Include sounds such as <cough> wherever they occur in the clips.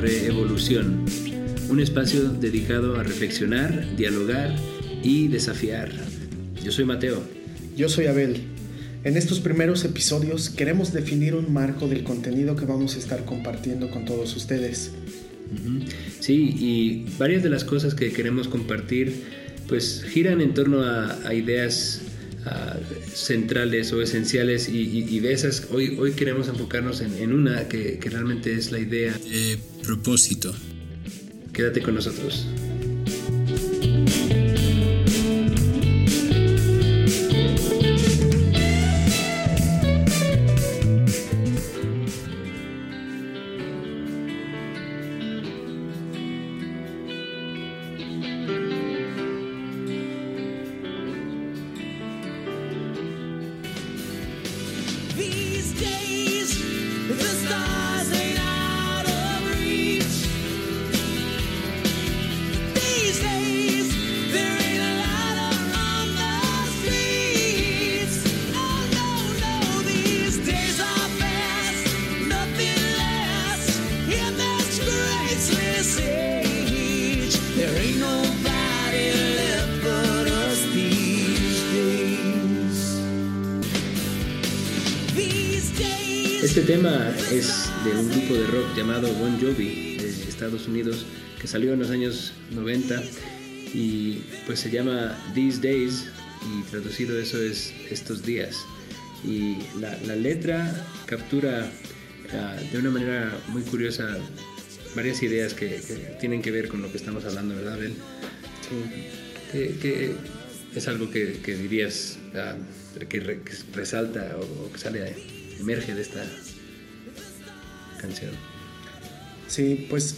Reevolución, un espacio dedicado a reflexionar, dialogar y desafiar. Yo soy Mateo. Yo soy Abel. En estos primeros episodios queremos definir un marco del contenido que vamos a estar compartiendo con todos ustedes. Sí, y varias de las cosas que queremos compartir pues giran en torno a, ideas centrales o esenciales y, de esas hoy, hoy queremos enfocarnos en, una que, que realmente es la idea de propósito. Quédate con nosotros. Este tema es de un grupo de rock llamado Bon Jovi de Estados Unidos que salió en los años 90 y pues se llama These Days y traducido eso es estos días. Y la, letra captura ah, de una manera muy curiosa varias ideas que, tienen que ver con lo que estamos hablando, ¿verdad, Ben? Sí. Que, es algo que, dirías ah, que, resalta o, que sale emerge de esta canción. Sí, pues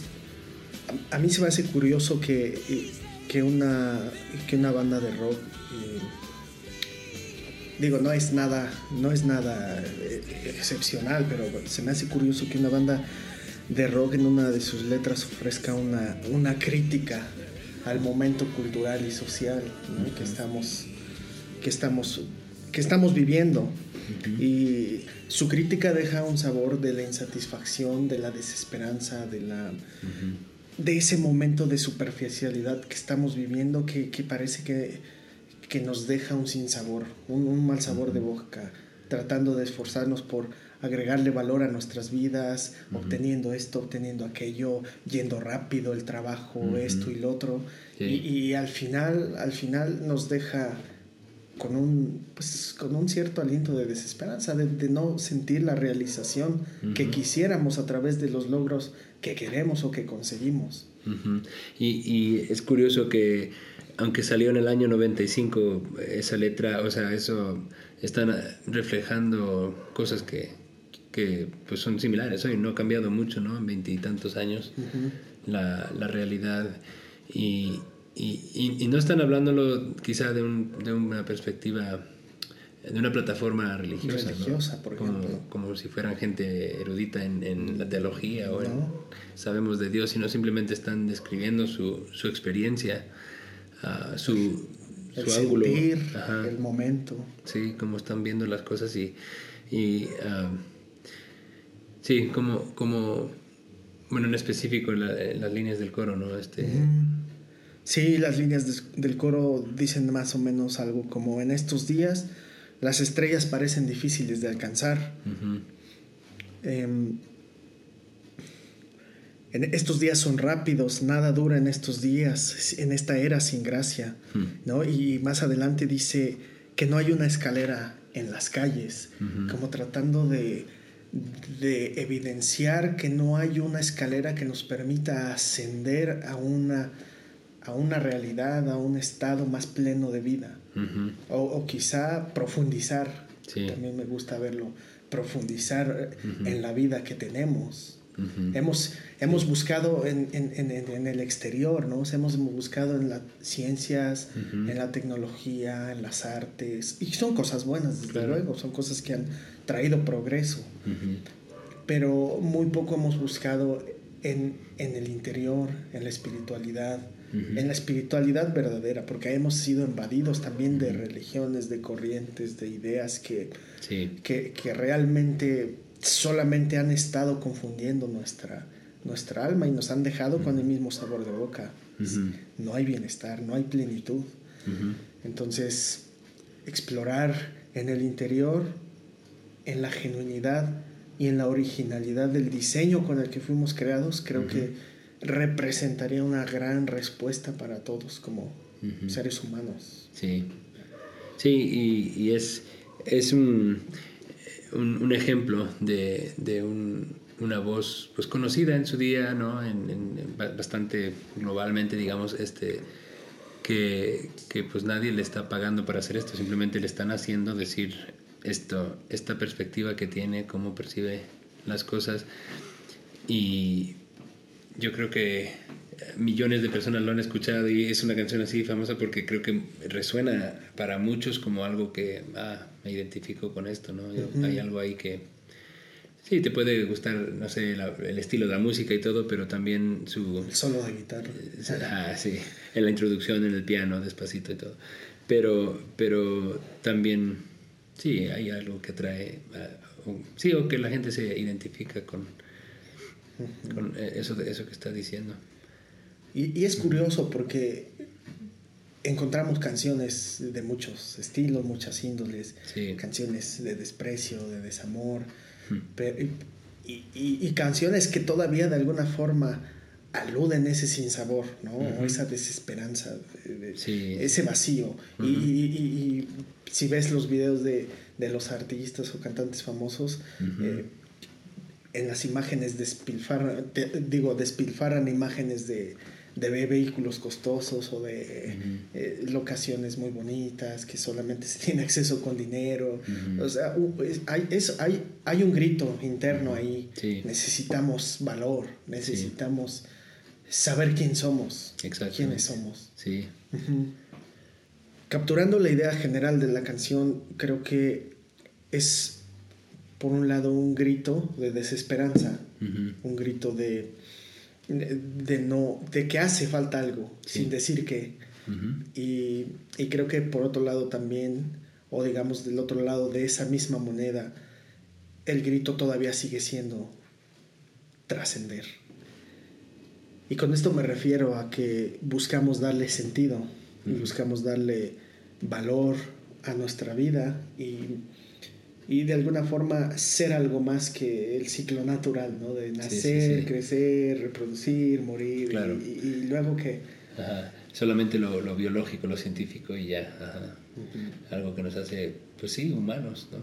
a, mí se me hace curioso que, que, una, que una banda de rock, eh, digo, no es nada, no es nada eh, excepcional, pero se me hace curioso que una banda de rock en una de sus letras ofrezca una, una crítica al momento cultural y social que estamos que estamos que estamos viviendo. Y su crítica deja un sabor de la insatisfacción, de la desesperanza, de, la, de ese momento de superficialidad que estamos viviendo que, parece que, que, nos deja un sinsabor, un, un mal sabor de boca, tratando de esforzarnos por agregarle valor a nuestras vidas, obteniendo esto, obteniendo aquello, yendo rápido el trabajo, esto y lo otro. Y, y, al final, al final nos deja con un, pues, con un cierto aliento de desesperanza, de, no sentir la realización que quisiéramos a través de los logros que queremos o que conseguimos. y, y, es curioso que, aunque salió en el año 95, esa letra, o sea, eso están reflejando cosas que, que pues son similares hoy, no ha cambiado mucho, ¿no? En veintitantos años la, la realidad. Y, y, y, no están hablándolo quizá de, un, de, una perspectiva, de una plataforma religiosa. Religiosa, por como, ejemplo. Como si fueran gente erudita en, en la teología o en, sabemos de Dios, sino simplemente están describiendo su, su experiencia, uh, su, el su ángulo. el momento. Sí, cómo están viendo las cosas y, y uh, sí, como, como, bueno, en específico en, las líneas del coro, ¿no? Este, Sí, las líneas del coro dicen más o menos algo como en estos días las estrellas parecen difíciles de alcanzar. Em, en estos días son rápidos, nada dura en estos días, en esta era sin gracia. ¿no? Y más adelante dice que no hay una escalera en las calles, como tratando de, de evidenciar que no hay una escalera que nos permita ascender a una a una realidad, a un estado más pleno de vida. o, quizá profundizar, también me gusta verlo, profundizar en la vida que tenemos. hemos, hemos buscado en, en, en, el exterior, ¿no? hemos buscado en las ciencias, en la tecnología, en las artes, y son cosas buenas, desde luego, son cosas que han traído progreso, pero muy poco hemos buscado en, el interior, en la espiritualidad, en la espiritualidad verdadera, porque hemos sido invadidos también de religiones, de corrientes, de ideas que, que, realmente solamente han estado confundiendo nuestra, nuestra alma y nos han dejado con el mismo sabor de boca. No hay bienestar, no hay plenitud. Entonces, explorar en el interior, en la genuinidad y en la originalidad del diseño con el que fuimos creados, creo que representaría una gran respuesta para todos como seres humanos. Sí, sí, y, es, es un, un, ejemplo de, de un, una voz pues conocida en su día, ¿no? En, bastante globalmente, digamos, este, que, que, pues nadie le está pagando para hacer esto, simplemente le están haciendo decir esto, esta perspectiva que tiene, cómo percibe las cosas. Y yo creo que millones de personas lo han escuchado y es una canción así famosa porque creo que resuena para muchos como algo que, ah, me identifico con esto, ¿no? Hay algo ahí que, sí, te puede gustar, no sé, el estilo de la música y todo, pero también su... El solo de guitarra. Ah, sí, en la introducción, en el piano, despacito y todo. Pero, pero también, sí, hay algo que atrae, sí, o que la gente se identifica con, con eso, eso que está diciendo. Y, es curioso porque encontramos canciones de muchos estilos, muchas índoles, canciones de desprecio, de desamor, y, canciones que todavía de alguna forma aluden ese sinsabor, ¿no? esa desesperanza, ese vacío. y, si ves los videos de, los artistas o cantantes famosos, eh, en las imágenes despilfarran, digo, despilfarran imágenes de, de vehículos costosos o de eh, locaciones muy bonitas, que solamente se <laughs> tiene acceso con dinero. O sea, hay, hay, hay, un grito interno ahí. Necesitamos valor, necesitamos saber quién somos, quiénes somos. Sí. Capturando la idea general de la canción, creo que es, por un lado, un grito de desesperanza, un grito de de, no, de que hace falta algo, sin decir que. y, y, creo que por otro lado también, o digamos del otro lado de esa misma moneda, el grito todavía sigue siendo trascender. Y con esto me refiero a que buscamos darle sentido, buscamos darle valor a nuestra vida y y de alguna forma ser algo más que el ciclo natural, ¿no? De nacer, crecer, reproducir, morir y, luego que... Solamente lo, lo, biológico, lo científico y ya. Algo que nos hace, pues sí, humanos, ¿no?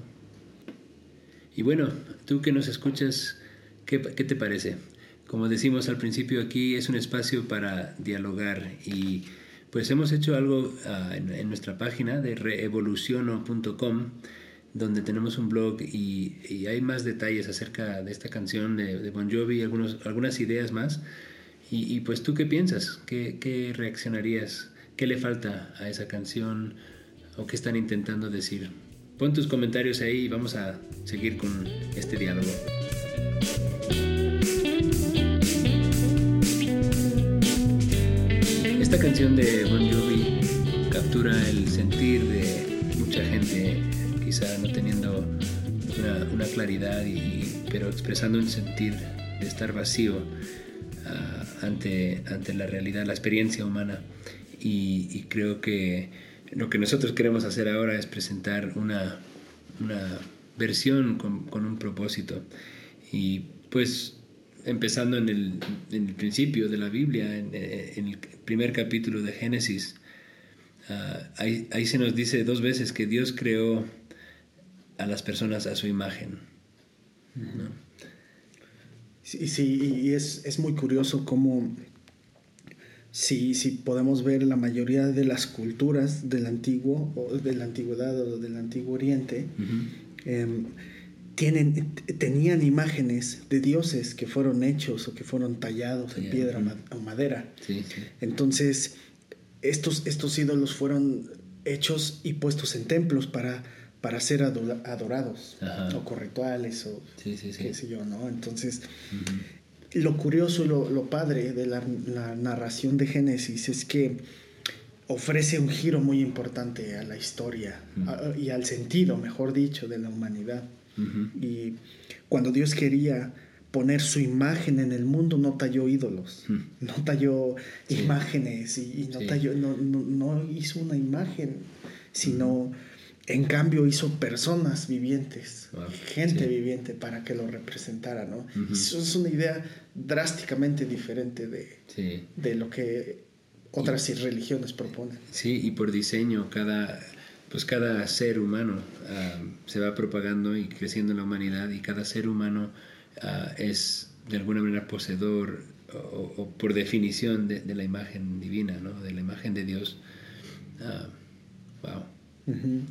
Y bueno, tú que nos escuchas, ¿qué, qué te parece? Como decimos al principio, aquí es un espacio para dialogar y pues hemos hecho algo ah, en, en, nuestra página de reevoluciono.com donde tenemos un blog y, hay más detalles acerca de esta canción de, Bon Jovi, algunos, algunas ideas más. Y, pues tú qué piensas, ¿Qué, reaccionarías, qué le falta a esa canción o qué están intentando decir. Pon tus comentarios ahí y vamos a seguir con este diálogo. Esta canción de Bon Jovi captura el sentir de mucha gente quizá no teniendo una, claridad, y, pero expresando un sentir de estar vacío ah, ante, ante la realidad, la experiencia humana. Y, creo que lo que nosotros queremos hacer ahora es presentar una, una versión con, un propósito. Y pues empezando en el, principio de la Biblia, en, en, el primer capítulo de Génesis, ah, ahí, ahí, se nos dice dos veces que Dios creó a las personas a su imagen. Sí, sí, y es, es muy curioso cómo si, si, podemos ver la mayoría de las culturas del antiguo, o de la antigüedad o del antiguo oriente, em, tienen, tenían imágenes de dioses que fueron hechos o que fueron tallados en piedra o madera. Entonces, estos, estos ídolos fueron hechos y puestos en templos para para ser adorados o correctuales o qué sé yo, ¿no? Entonces, lo curioso y lo, padre de la, narración de Génesis es que ofrece un giro muy importante a la historia y al sentido, mejor dicho, de la humanidad. Y cuando Dios quería poner su imagen en el mundo, no talló ídolos, no talló imágenes y, y no, talló, no, no- no hizo una imagen, sino en cambio hizo personas vivientes, Wow. gente Sí. viviente para que lo representara, ¿no? Eso es una idea drásticamente diferente de, Sí. de lo que otras religiones proponen. Sí, y por diseño, cada, pues cada ser humano ah, se va propagando y creciendo en la humanidad y cada ser humano ah, es de alguna manera poseedor o, o por definición de, de la imagen divina, ¿no? de la imagen de Dios. Ah,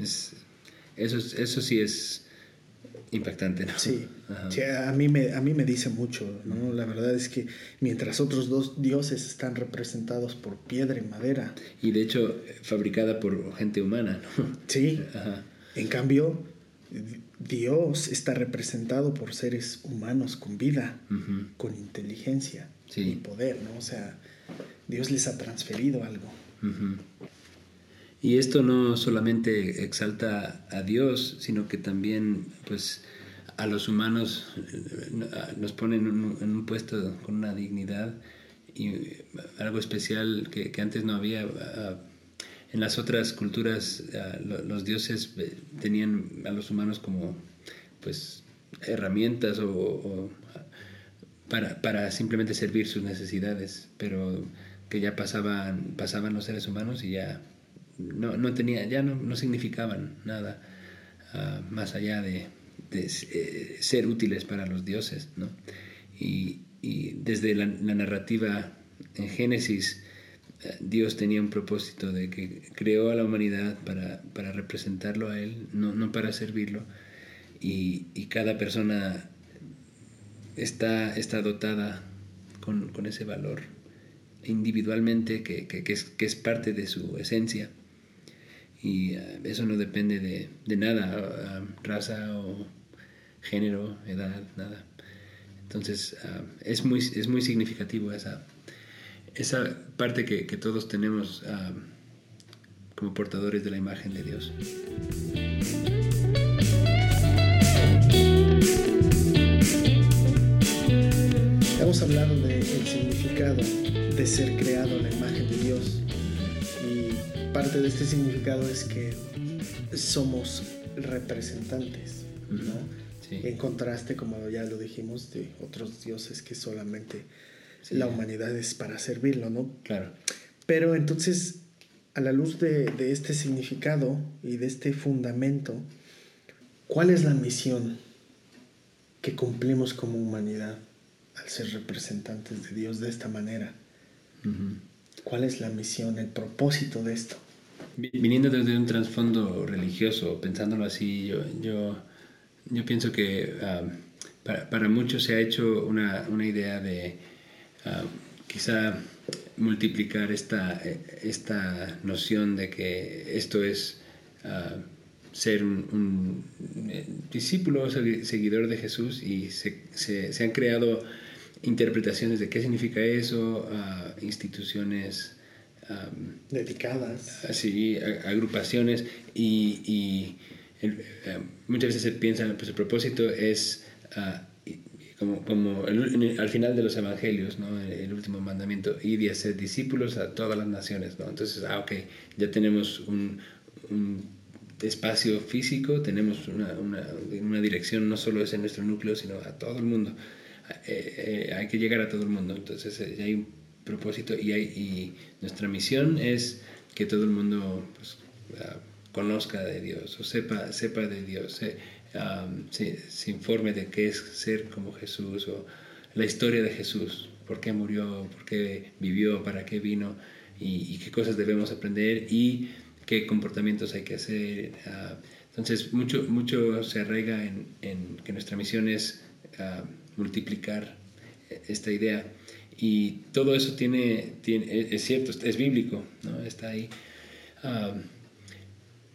Es, eso, es- eso sí es impactante. ¿no? Sí, sí, a, mí me, a mí me dice mucho, ¿no? La verdad es que mientras otros dos dioses están representados por piedra y madera, Y de hecho, fabricada por gente humana. ¿no? sí, Ajá. en cambio, Dios está representado por seres humanos con vida, con inteligencia Sí. y poder, ¿no? O sea, Dios les ha transferido algo. Y esto no solamente exalta a Dios, sino que también pues a los humanos eh, nos pone en un, puesto con una dignidad y eh, algo especial que, que antes no había. En las otras culturas lo- los dioses eh, tenían a los humanos como pues herramientas o, o, para, para simplemente servir sus necesidades, pero que ya pasaban, pasaban los seres humanos y ya no, no tenía, ya no, no significaban nada ah, más allá de, de, eh, ser útiles para los dioses, ¿no? Y, y desde la, narrativa en Génesis, eh, Dios tenía un propósito de que creó a la humanidad para, para representarlo a Él, no, no para servirlo, y, y cada persona está, está dotada con, con ese valor individualmente que- que es, que es parte de su esencia y eh, eso no depende de, de nada, raza o género, edad, nada. Entonces ah, es, muy, es muy significativo esa, esa parte que, que todos tenemos ah, como portadores de la imagen de Dios. Hemos hablado del significado de ser creado a la imagen de Dios parte de este significado es que somos representantes, ¿no? Sí. En contraste, como ya lo dijimos, de otros dioses que solamente Sí. la humanidad es para servirlo, ¿no? Claro. Pero entonces, a la luz de, de este significado y de este fundamento, ¿cuál es la misión que cumplimos como humanidad al ser representantes de Dios de esta manera? ¿Cuál es la misión, el propósito de esto? Vi- Viniendo desde un trasfondo religioso, pensándolo así, yo, yo, yo pienso que ah, para, para muchos se ha hecho una, una idea de ah, quizá multiplicar esta, eh, esta noción de que esto es ah, ser un, un, eh, discípulo seguidor de Jesús y se, se, se han creado interpretaciones de qué significa eso, ah, instituciones ah, Dedicadas. así a- agrupaciones y, y el- muchas veces se piensa pues el propósito es y como, como el- al final de los evangelios ¿no? el, el último mandamiento ir y hacer discípulos a todas las naciones ¿no? entonces ah ok ya tenemos un, un espacio físico tenemos una, una, una dirección no solo es en nuestro núcleo sino a todo el mundo eh, eh, hay que llegar a todo el mundo. Entonces eh, hay un propósito y, nuestra misión es que todo el mundo pues, ah, conozca de Dios o sepa, sepa de Dios, se, se, informe de qué es ser como Jesús o la historia de Jesús, por qué murió, por qué vivió, para qué vino y, qué cosas debemos aprender y qué comportamientos hay que hacer. ah, entonces, mucho, mucho se arraiga en, que nuestra misión es ah, multiplicar esta idea. Y todo eso tiene, tiene es- cierto, es bíblico, ¿no? está ahí. Ah,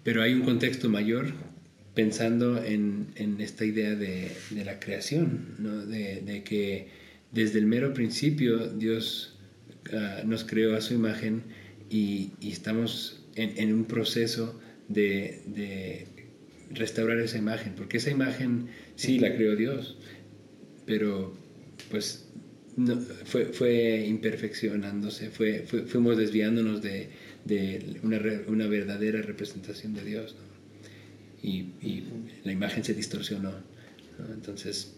pero hay un contexto mayor pensando en, en esta idea de, de la creación, ¿no? de, de que desde el mero principio Dios ah, nos creó a su imagen y, y estamos en, en un proceso de, de restaurar esa imagen, porque esa imagen sí la creó Dios, pero pues no, fue, fue imperfeccionándose, fue, fuimos desviándonos de, de una, una, verdadera representación de Dios. Y, la imagen se distorsionó. Entonces,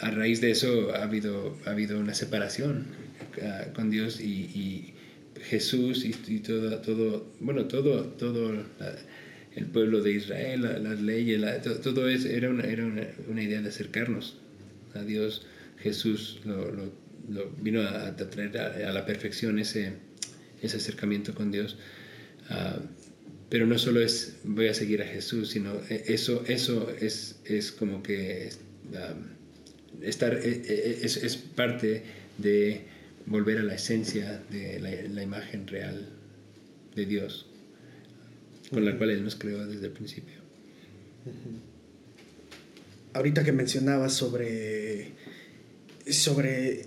a raíz de eso ha habido, ha habido una separación ah, con Dios y, y Jesús y, y, todo, todo, bueno, todo, todo el pueblo de Israel, las leyes, todo, eso era, una, era una, una, idea de acercarnos a Dios. Jesús lo, lo, lo vino a, traer a, la perfección ese, ese acercamiento con Dios. Uh, pero no solo es voy a seguir a Jesús, sino e, eso, eso es, es como que um, estar, e, e, es, es, parte de volver a la esencia de la, la imagen real de Dios con la cual Él nos creó desde el principio. Ahorita que mencionabas sobre, sobre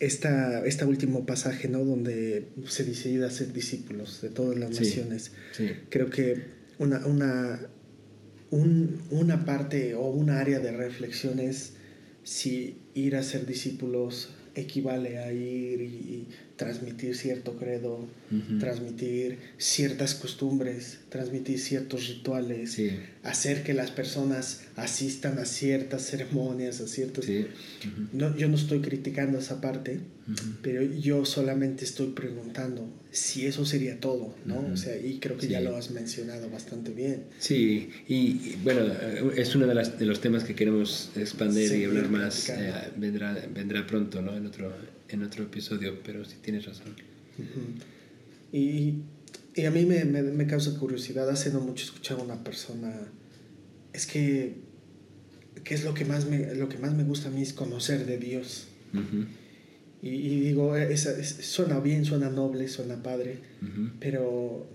esta, este último pasaje, ¿no? Donde se decide ser discípulos de todas las naciones. Creo que una, una, una parte o un área de reflexión es si ir a ser discípulos equivale a ir y, transmitir cierto credo, transmitir ciertas costumbres, transmitir ciertos rituales, hacer que las personas asistan a ciertas ceremonias, a ciertos... no, yo no estoy criticando esa parte, pero yo solamente estoy preguntando si eso sería todo, ¿no? O sea, y creo que ya lo has mencionado bastante bien. Sí, y, bueno, es uno de, las, de, los temas que queremos expandir y hablar más, eh, vendrá, vendrá pronto, ¿no? En otro, en otro episodio, pero sí tienes razón. y, y, a mí me, me, me, causa curiosidad, hace no mucho escuchaba a una persona, es que, ¿qué es lo que, más me, lo que más me gusta a mí es conocer de Dios? Y, digo, suena bien, suena noble, suena padre, pero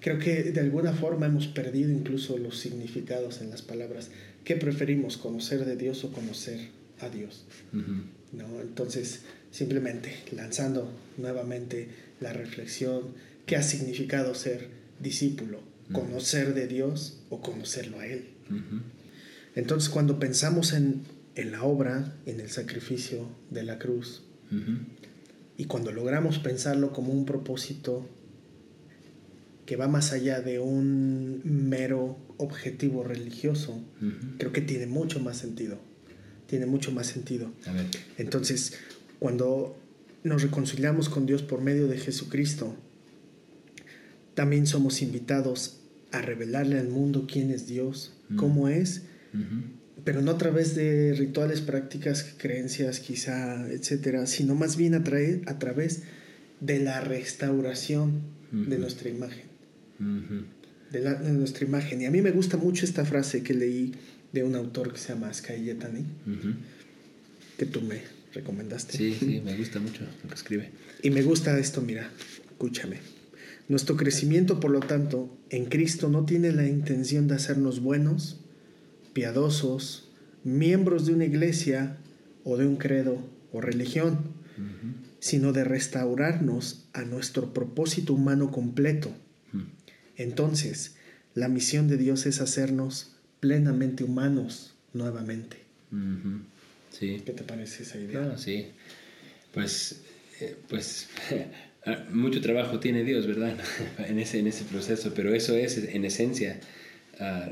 creo que de alguna forma hemos perdido incluso los significados en las palabras. ¿Qué preferimos, conocer de Dios o conocer a Dios? ¿No? Entonces, simplemente lanzando nuevamente la reflexión, ¿qué ha significado ser discípulo? ¿Conocer de Dios o conocerlo a Él? Entonces, cuando pensamos en, en la obra, en el sacrificio de la cruz, y cuando logramos pensarlo como un propósito que va más allá de un mero objetivo religioso, creo que tiene mucho más sentido. Tiene mucho más sentido. Entonces, cuando nos reconciliamos con Dios por medio de Jesucristo, también somos invitados a revelarle al mundo quién es Dios, cómo es, pero no a través de rituales, prácticas, creencias, quizá, etcétera, sino más bien a, a través de la restauración de nuestra imagen. de, la, de, nuestra imagen. Y a mí me gusta mucho esta frase que leí de un autor que se llama Sky Yetani, que tú me recomendaste. Sí, sí, me gusta mucho lo que escribe. Y me gusta esto, mira, escúchame. Nuestro crecimiento, por lo tanto, en Cristo no tiene la intención de hacernos buenos, piadosos, miembros de una iglesia o de un credo o religión, sino de restaurarnos a nuestro propósito humano completo. Entonces, la misión de Dios es hacernos plenamente humanos nuevamente. Sí. ¿Qué te parece esa idea? Ah, sí, pues, eh, pues <laughs> mucho trabajo tiene Dios, ¿verdad? <laughs> en, ese, en ese proceso, pero eso es en esencia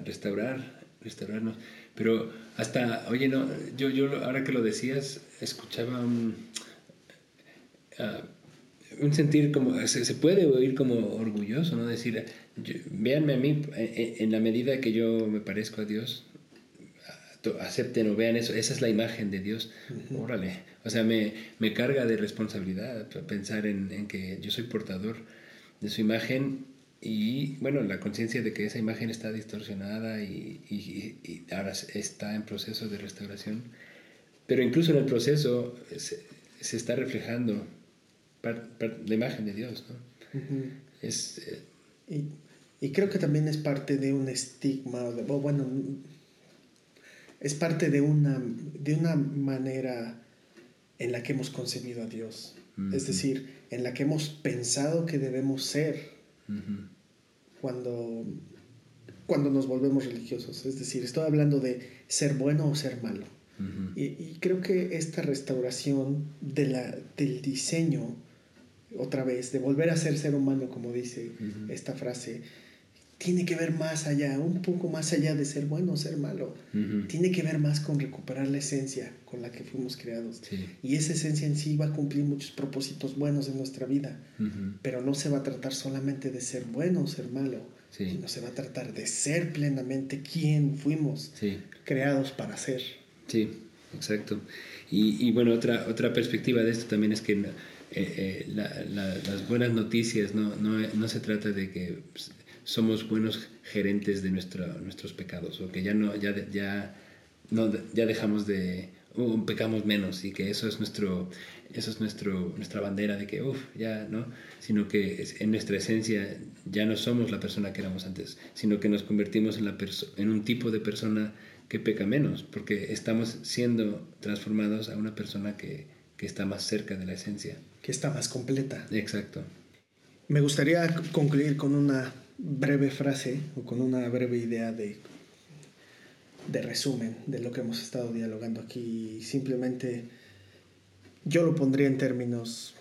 restaurar restaurarnos. Pero hasta, oye, no, yo, yo ahora que lo decías, escuchaba un, ah, un sentir como, se, puede oír como orgulloso, ¿no? Decir, véanme a mí en, la medida que yo me parezco a Dios, acepten o vean eso, esa es la imagen de Dios, órale, o sea, me, me, carga de responsabilidad pensar en, en que yo soy portador de su imagen y bueno, la conciencia de que esa imagen está distorsionada y, y, ahora está en proceso de restauración. Pero incluso en el proceso se, se está reflejando la imagen de Dios. ¿no? es, eh, y, creo que también es parte de un estigma, bueno, es parte de una, de una manera en la que hemos concebido a Dios. Es decir, en la que hemos pensado que debemos ser cuando, cuando nos volvemos religiosos. Es decir, estoy hablando de ser bueno o ser malo. y, creo que esta restauración de la, del diseño, otra vez, de volver a ser ser humano, como dice esta frase, tiene que ver más allá, un poco más allá de ser bueno o ser malo. Tiene que ver más con recuperar la esencia con la que fuimos creados. Y esa esencia en sí va a cumplir muchos propósitos buenos en nuestra vida. Pero no se va a tratar solamente de ser bueno o ser malo, sino se va a tratar de ser plenamente quien fuimos creados para ser. Sí, exacto. Y, bueno, otra, otra perspectiva de esto también es que eh, eh, las buenas noticias no, no, no se trata de que pues, somos buenos gerentes de nuestros pecados o que ya no ya ya no ya dejamos de uh, pecamos menos y que eso es nuestro eso es nuestro nuestra bandera de que uff ya no sino que en nuestra esencia ya no somos la persona que éramos antes sino que nos convertimos en la en un tipo de persona que peca menos porque estamos siendo transformados a una persona que, que está más cerca de la esencia. Que está más completa. Exacto. Me gustaría concluir con una breve frase o con una breve idea de, de resumen de lo que hemos estado dialogando aquí. Simplemente yo lo pondría en términos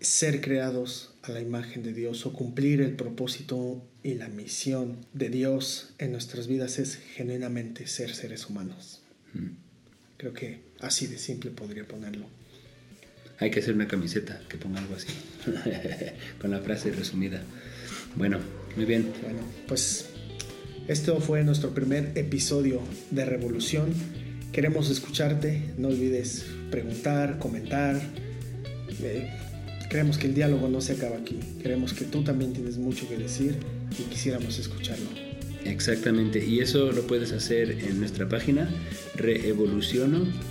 ser creados a la imagen de Dios o cumplir el propósito y la misión de Dios en nuestras vidas es genuinamente ser seres humanos. Mm. Creo que así de simple podría ponerlo. Hay que hacer una camiseta que ponga algo así, <laughs> con la frase resumida. Bueno, muy bien. Bueno, pues esto fue nuestro primer episodio de Revolución. Queremos escucharte, no olvides preguntar, comentar. Eh, creemos que el diálogo no se acaba aquí. Creemos que tú también tienes mucho que decir y quisiéramos escucharlo. Exactamente, y eso lo puedes hacer en nuestra página reevoluciono.com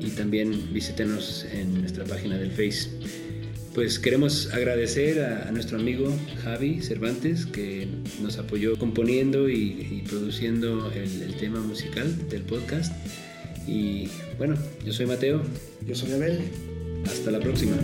y también visítenos en nuestra página del Face. Pues queremos agradecer a, nuestro amigo Javi Cervantes que nos apoyó componiendo y, produciendo el, el tema musical del podcast. Y bueno, yo soy Mateo. Yo soy Abel. Hasta la próxima.